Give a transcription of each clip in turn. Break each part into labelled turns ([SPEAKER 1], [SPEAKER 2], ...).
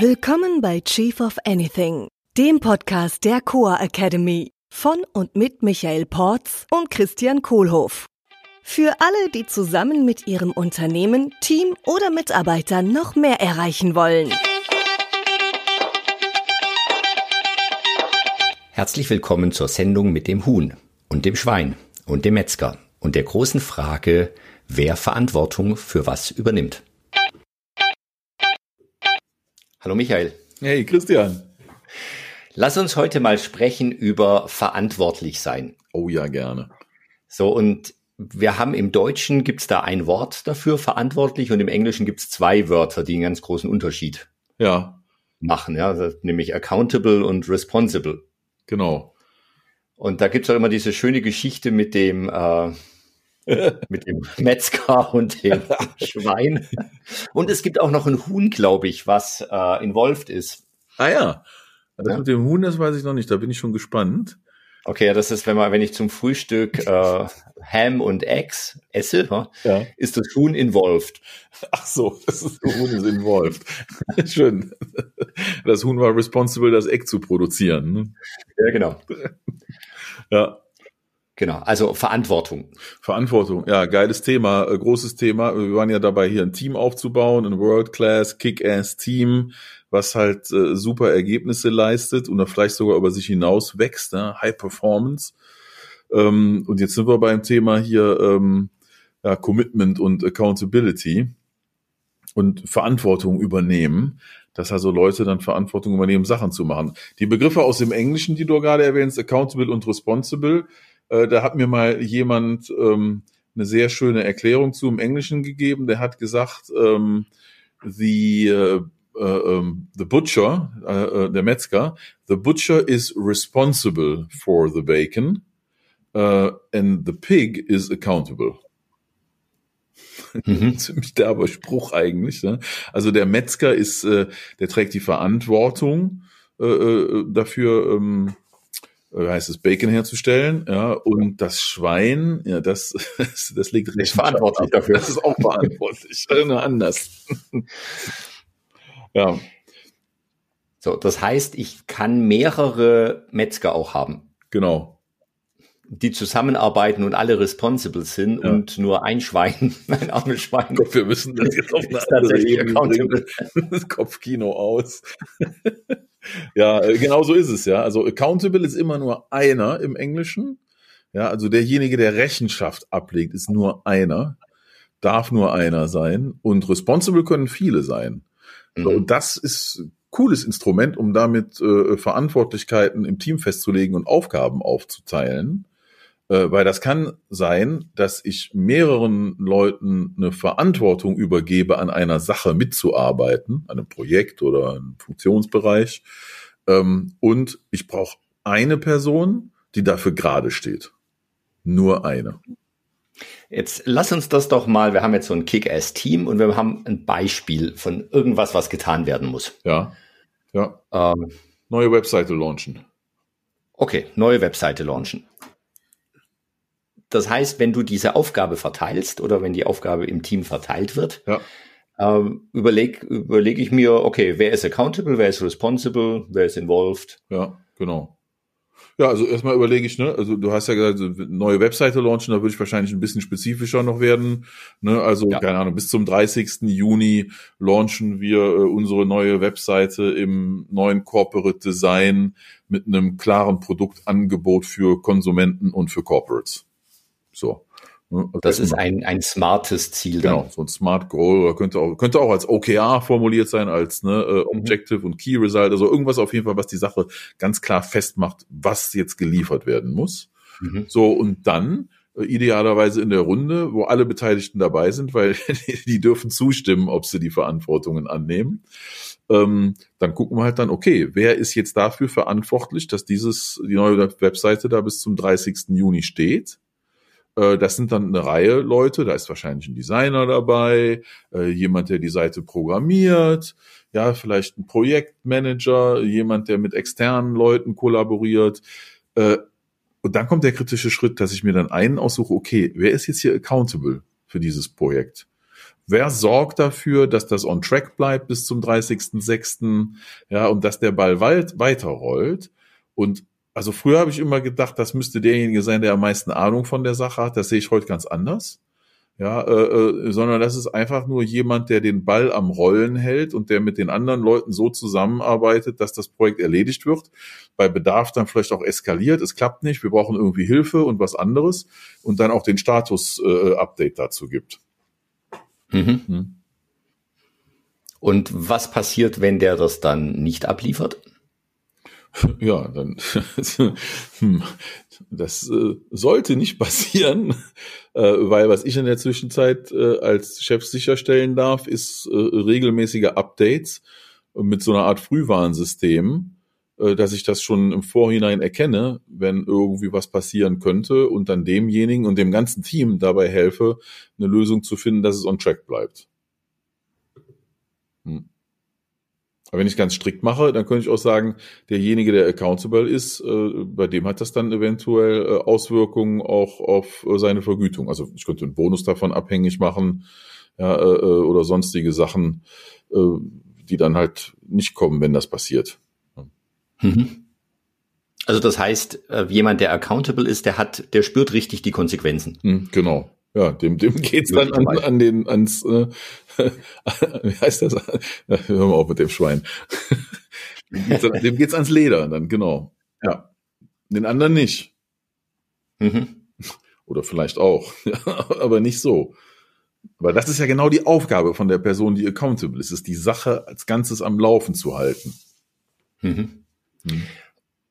[SPEAKER 1] Willkommen bei Chief of Anything, dem Podcast der Coa Academy von und mit Michael Porz und Christian Kohlhoff. Für alle, die zusammen mit ihrem Unternehmen, Team oder Mitarbeitern noch mehr erreichen wollen.
[SPEAKER 2] Herzlich willkommen zur Sendung mit dem Huhn und dem Schwein und dem Metzger und der großen Frage, wer Verantwortung für was übernimmt. Hallo Michael.
[SPEAKER 3] Hey Christian.
[SPEAKER 2] Lass uns heute mal sprechen über verantwortlich sein.
[SPEAKER 3] Oh ja, gerne.
[SPEAKER 2] So, und wir haben im Deutschen gibt's da ein Wort dafür, verantwortlich, und im Englischen gibt's zwei Wörter, die einen ganz großen Unterschied
[SPEAKER 3] ja.
[SPEAKER 2] machen, ja, nämlich accountable und responsible.
[SPEAKER 3] Genau.
[SPEAKER 2] Und da gibt's auch immer diese schöne Geschichte mit dem äh, mit dem Metzger und dem Schwein. Und es gibt auch noch ein Huhn, glaube ich, was äh, involved ist.
[SPEAKER 3] Ah ja. Das ja. mit dem Huhn, das weiß ich noch nicht. Da bin ich schon gespannt.
[SPEAKER 2] Okay, das ist, wenn man, wenn ich zum Frühstück äh, Ham und Eggs esse, ja. ist das Huhn involved.
[SPEAKER 3] Ach so, das ist, das Huhn ist involved. Schön. Das Huhn war responsible, das Egg zu produzieren. Ne?
[SPEAKER 2] Ja, genau.
[SPEAKER 3] Ja.
[SPEAKER 2] Genau, also Verantwortung.
[SPEAKER 3] Verantwortung, ja, geiles Thema, äh, großes Thema. Wir waren ja dabei, hier ein Team aufzubauen, ein World-Class, Kick-Ass-Team, was halt äh, super Ergebnisse leistet und vielleicht sogar über sich hinaus wächst, ne? High Performance. Ähm, und jetzt sind wir beim Thema hier ähm, ja, Commitment und Accountability und Verantwortung übernehmen dass also Leute dann Verantwortung übernehmen, Sachen zu machen. Die Begriffe aus dem Englischen, die du gerade erwähnst, accountable und responsible, äh, da hat mir mal jemand ähm, eine sehr schöne Erklärung zu im Englischen gegeben. Der hat gesagt, ähm, the uh, uh, um, the butcher, uh, der Metzger, the butcher is responsible for the bacon, and the pig is accountable. Mhm. Ziemlich derber Spruch eigentlich. Ne? Also der Metzger ist, äh, der trägt die Verantwortung äh, dafür, ähm, äh, heißt es, Bacon herzustellen, ja, und das Schwein, ja, das, das liegt
[SPEAKER 2] recht verantwortlich dafür.
[SPEAKER 3] Das ist auch verantwortlich, nur anders.
[SPEAKER 2] ja. So, das heißt, ich kann mehrere Metzger auch haben.
[SPEAKER 3] Genau.
[SPEAKER 2] Die zusammenarbeiten und alle responsible sind ja. und nur ein Schwein, ein armes Schwein.
[SPEAKER 3] Gott, wir müssen das jetzt auf eine andere Ebene Das Kopfkino aus. Ja, äh, genau so ist es ja. Also accountable ist immer nur einer im Englischen. Ja, also derjenige, der Rechenschaft ablegt, ist nur einer, darf nur einer sein. Und responsible können viele sein. Mhm. und das ist ein cooles Instrument, um damit äh, Verantwortlichkeiten im Team festzulegen und Aufgaben aufzuteilen. Äh, weil das kann sein, dass ich mehreren Leuten eine Verantwortung übergebe, an einer Sache mitzuarbeiten, an einem Projekt oder einem Funktionsbereich. Ähm, und ich brauche eine Person, die dafür gerade steht. Nur eine.
[SPEAKER 2] Jetzt lass uns das doch mal, wir haben jetzt so ein Kick-Ass-Team und wir haben ein Beispiel von irgendwas, was getan werden muss.
[SPEAKER 3] Ja. Ja. Ähm, neue Webseite launchen.
[SPEAKER 2] Okay, neue Webseite launchen. Das heißt, wenn du diese Aufgabe verteilst oder wenn die Aufgabe im Team verteilt wird, ja. ähm, überlege überleg ich mir, okay, wer ist accountable, wer ist responsible, wer ist involved?
[SPEAKER 3] Ja, genau. Ja, also erstmal überlege ich, ne, also du hast ja gesagt, neue Webseite launchen, da würde ich wahrscheinlich ein bisschen spezifischer noch werden. Ne? Also, ja. keine Ahnung, bis zum 30. Juni launchen wir äh, unsere neue Webseite im neuen Corporate Design mit einem klaren Produktangebot für Konsumenten und für Corporates. So.
[SPEAKER 2] Ne? Also das ist ein, ein smartes Ziel.
[SPEAKER 3] Genau, dann. so ein Smart Goal könnte auch, könnte auch als OKR formuliert sein, als ne, äh, mhm. Objective mhm. und Key Result, also irgendwas auf jeden Fall, was die Sache ganz klar festmacht, was jetzt geliefert werden muss. Mhm. So, und dann äh, idealerweise in der Runde, wo alle Beteiligten dabei sind, weil die dürfen zustimmen, ob sie die Verantwortungen annehmen. Ähm, dann gucken wir halt dann, okay, wer ist jetzt dafür verantwortlich, dass dieses, die neue Webseite da bis zum 30. Juni steht? Äh, das sind dann eine Reihe Leute, da ist wahrscheinlich ein Designer dabei, äh, jemand, der die Seite programmiert, ja, vielleicht ein Projektmanager, jemand, der mit externen Leuten kollaboriert. Äh, und dann kommt der kritische Schritt, dass ich mir dann einen aussuche, okay, wer ist jetzt hier accountable für dieses Projekt? Wer sorgt dafür, dass das on track bleibt bis zum 30.06., ja, und dass der Ball weit weiterrollt? Und also früher habe ich immer gedacht, das müsste derjenige sein, der am meisten Ahnung von der Sache hat. Das sehe ich heute ganz anders ja, äh, äh, sondern das ist einfach nur jemand, der den Ball am Rollen hält und der mit den anderen Leuten so zusammenarbeitet, dass das Projekt erledigt wird. Bei Bedarf dann vielleicht auch eskaliert, es klappt nicht, wir brauchen irgendwie Hilfe und was anderes und dann auch den Status-Update äh, dazu gibt.
[SPEAKER 2] Mhm. Hm. Und was passiert, wenn der das dann nicht abliefert?
[SPEAKER 3] Ja, dann hm, das äh, sollte nicht passieren, äh, weil was ich in der Zwischenzeit äh, als Chef sicherstellen darf, ist äh, regelmäßige Updates mit so einer Art Frühwarnsystem, äh, dass ich das schon im Vorhinein erkenne, wenn irgendwie was passieren könnte und dann demjenigen und dem ganzen Team dabei helfe, eine Lösung zu finden, dass es on track bleibt. Hm. Aber wenn ich ganz strikt mache, dann könnte ich auch sagen, derjenige, der accountable ist, äh, bei dem hat das dann eventuell äh, Auswirkungen auch auf äh, seine Vergütung. Also ich könnte einen Bonus davon abhängig machen, ja, äh, äh oder sonstige Sachen, äh, die dann halt nicht kommen, wenn das passiert.
[SPEAKER 2] Mhm. Also das heißt, jemand, der accountable ist, der hat, der spürt richtig die Konsequenzen.
[SPEAKER 3] Mhm, genau. Ja, dem, dem geht's dann an, an den, ans, äh, wie heißt das? Hör mal auf mit dem Schwein. dem geht's ans Leder dann, genau. Ja. Den anderen nicht. Mhm. Oder vielleicht auch. aber nicht so. Aber das ist ja genau die Aufgabe von der Person, die accountable ist, ist die Sache als Ganzes am Laufen zu halten.
[SPEAKER 2] Mhm. Mhm.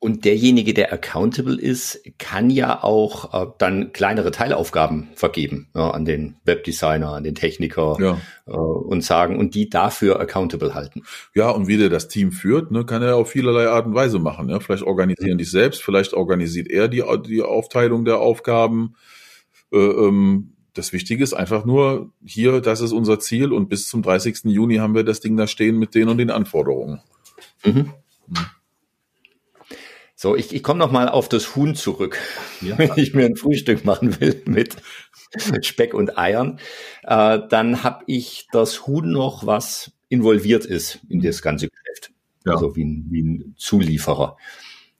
[SPEAKER 2] Und derjenige, der accountable ist, kann ja auch äh, dann kleinere Teilaufgaben vergeben ja, an den Webdesigner, an den Techniker ja. äh, und sagen und die dafür accountable halten.
[SPEAKER 3] Ja, und wie der das Team führt, ne, kann er auf vielerlei Art und Weise machen. Ja? Vielleicht organisieren die selbst, vielleicht organisiert er die, die Aufteilung der Aufgaben. Äh, ähm, das Wichtige ist einfach nur, hier, das ist unser Ziel und bis zum 30. Juni haben wir das Ding da stehen mit den und den Anforderungen. Mhm. Mhm.
[SPEAKER 2] So, ich, ich komme noch mal auf das Huhn zurück, ja. wenn ich mir ein Frühstück machen will mit Speck und Eiern. Äh, dann habe ich das Huhn noch, was involviert ist in das ganze Geschäft. Ja. Also wie ein, wie ein Zulieferer.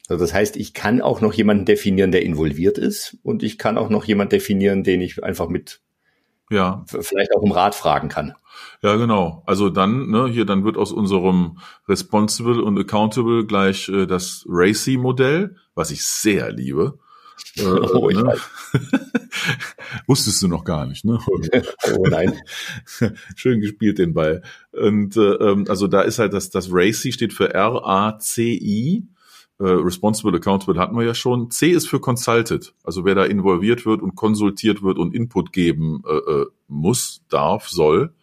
[SPEAKER 2] Also das heißt, ich kann auch noch jemanden definieren, der involviert ist und ich kann auch noch jemanden definieren, den ich einfach mit ja. vielleicht auch um Rat fragen kann.
[SPEAKER 3] Ja, genau. Also dann, ne, hier, dann wird aus unserem Responsible und Accountable gleich äh, das Racy-Modell, was ich sehr liebe. Äh, oh, ich ne? Wusstest du noch gar nicht, ne? oh nein. Schön gespielt den Ball. Und äh, ähm, also da ist halt das, das Racy steht für R-A-C-I. Äh, Responsible Accountable hatten wir ja schon. C ist für Consulted, also wer da involviert wird und konsultiert wird und Input geben äh, äh muss, darf, soll.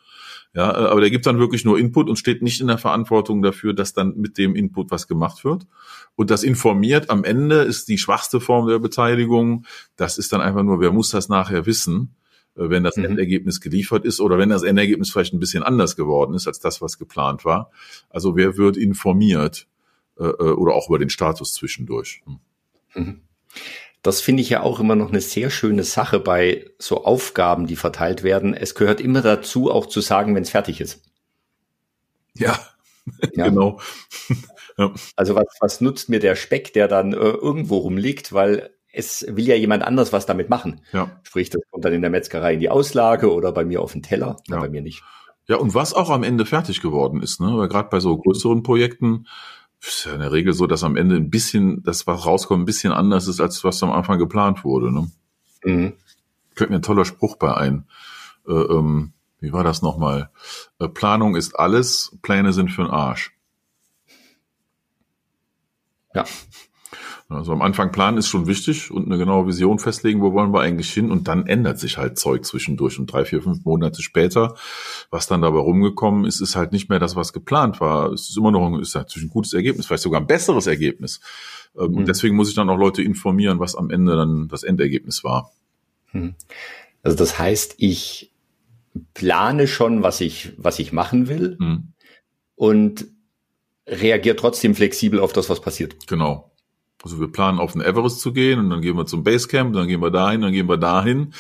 [SPEAKER 3] Ja, äh, aber der gibt dann wirklich nur Input und steht nicht in der Verantwortung dafür, dass dann mit dem Input was gemacht wird. Und das informiert am Ende ist die schwachste Form der Beteiligung. Das ist dann einfach nur, wer muss das nachher wissen, wenn das mhm. Endergebnis geliefert ist oder wenn das Endergebnis vielleicht ein bisschen anders geworden ist als das, was geplant war. Also wer wird informiert äh, oder auch über den Status zwischendurch. Hm.
[SPEAKER 2] Mhm. Das finde ich ja auch immer noch eine sehr schöne Sache bei so Aufgaben, die verteilt werden. Es gehört immer dazu, auch zu sagen, wenn es fertig ist.
[SPEAKER 3] Ja, ja. genau.
[SPEAKER 2] ja. Also was, was nutzt mir der Speck, der dann äh, irgendwo rumliegt, weil es will ja jemand anders was damit machen. Ja. Sprich, das kommt dann in der Metzgerei in die Auslage oder bei mir auf den Teller, ja. bei mir nicht.
[SPEAKER 3] Ja, und was auch am Ende fertig geworden ist, ne? Weil gerade bei so größeren Projekten ist ja in der Regel so, dass am Ende ein bisschen, das was rauskommt, ein bisschen anders ist, als was am Anfang geplant wurde. Ne? Mhm. Fällt mir ein toller Spruch bei ein. Äh, ähm, wie war das nochmal? Äh, Planung ist alles, Pläne sind für den Arsch. Ja. Also am Anfang planen ist schon wichtig und eine genaue Vision festlegen, wo wollen wir eigentlich hin und dann ändert sich halt Zeug zwischendurch und drei, vier, fünf Monate später, was dann dabei rumgekommen ist, ist halt nicht mehr das, was geplant war. Es ist immer noch ein, ist natürlich ein gutes Ergebnis, vielleicht sogar ein besseres Ergebnis. Ähm, mhm. Und deswegen muss ich dann auch Leute informieren, was am Ende dann das Endergebnis war.
[SPEAKER 2] Mhm. Also das heißt, ich plane schon, was ich, was ich machen will mhm. und reagiere trotzdem flexibel auf das, was passiert.
[SPEAKER 3] Genau. Also wir planen auf den Everest zu gehen und dann gehen wir zum Basecamp, dann gehen wir dahin, dann gehen wir dahin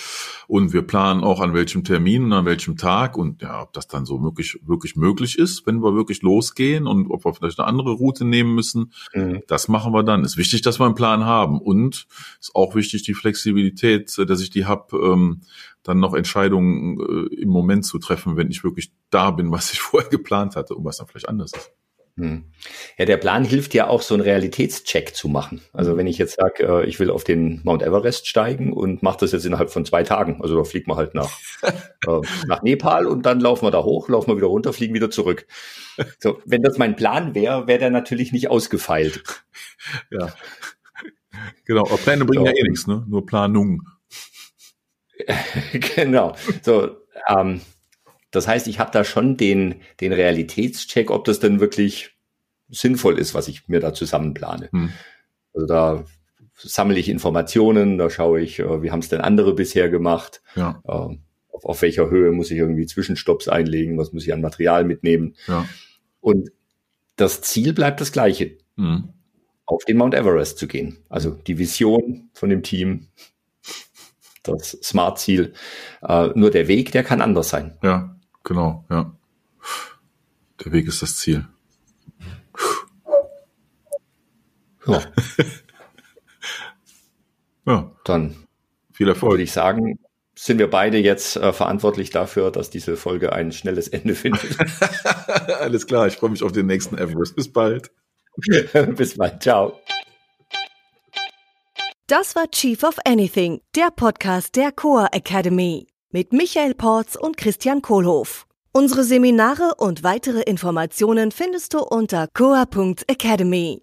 [SPEAKER 3] und wir planen auch an welchem Termin und an welchem Tag und ja, ob das dann so wirklich, wirklich möglich ist, wenn wir wirklich losgehen und ob wir vielleicht eine andere Route nehmen müssen, mhm. das machen wir dann. Ist wichtig, dass wir einen Plan haben und ist auch wichtig die Flexibilität, dass ich die hab, ähm, dann noch Entscheidungen äh, im Moment zu treffen, wenn ich wirklich da bin, was ich vorher geplant hatte und was dann vielleicht anders ist.
[SPEAKER 2] Hm. Ja, der Plan hilft ja auch, so einen Realitätscheck zu machen. Also wenn ich jetzt sage, äh, ich will auf den Mount Everest steigen und mache das jetzt innerhalb von zwei Tagen, also da fliegt man halt nach, äh, nach Nepal und dann laufen wir da hoch, laufen wir wieder runter, fliegen wieder zurück. So, wenn das mein Plan wäre, wäre der natürlich nicht ausgefeilt.
[SPEAKER 3] Ja. Genau, aber Pläne bringen so. ja eh nichts, ne? Nur Planung.
[SPEAKER 2] genau. So, ähm, das heißt, ich habe da schon den, den Realitätscheck, ob das denn wirklich sinnvoll ist, was ich mir da zusammenplane. Hm. Also da sammle ich Informationen, da schaue ich, äh, wie haben es denn andere bisher gemacht, ja. äh, auf, auf, welcher Höhe muss ich irgendwie Zwischenstopps einlegen, was muss ich an Material mitnehmen. Ja. Und das Ziel bleibt das gleiche, hm. auf den Mount Everest zu gehen. Also die Vision von dem Team, das Smart-Ziel. Äh, nur der Weg, der kann anders sein.
[SPEAKER 3] Ja, genau, ja. Der Weg ist das Ziel.
[SPEAKER 2] Ja. ja. Dann
[SPEAKER 3] viel Erfolg.
[SPEAKER 2] Würde ich sagen, sind wir beide jetzt äh, verantwortlich dafür, dass diese Folge ein schnelles Ende findet.
[SPEAKER 3] Alles klar, ich freue mich auf den nächsten Everest. Bis bald.
[SPEAKER 2] Bis bald. Ciao.
[SPEAKER 1] Das war Chief of Anything, der Podcast der Coa Academy mit Michael Porz und Christian Kohlhoff. Unsere Seminare und weitere Informationen findest du unter coa.academy.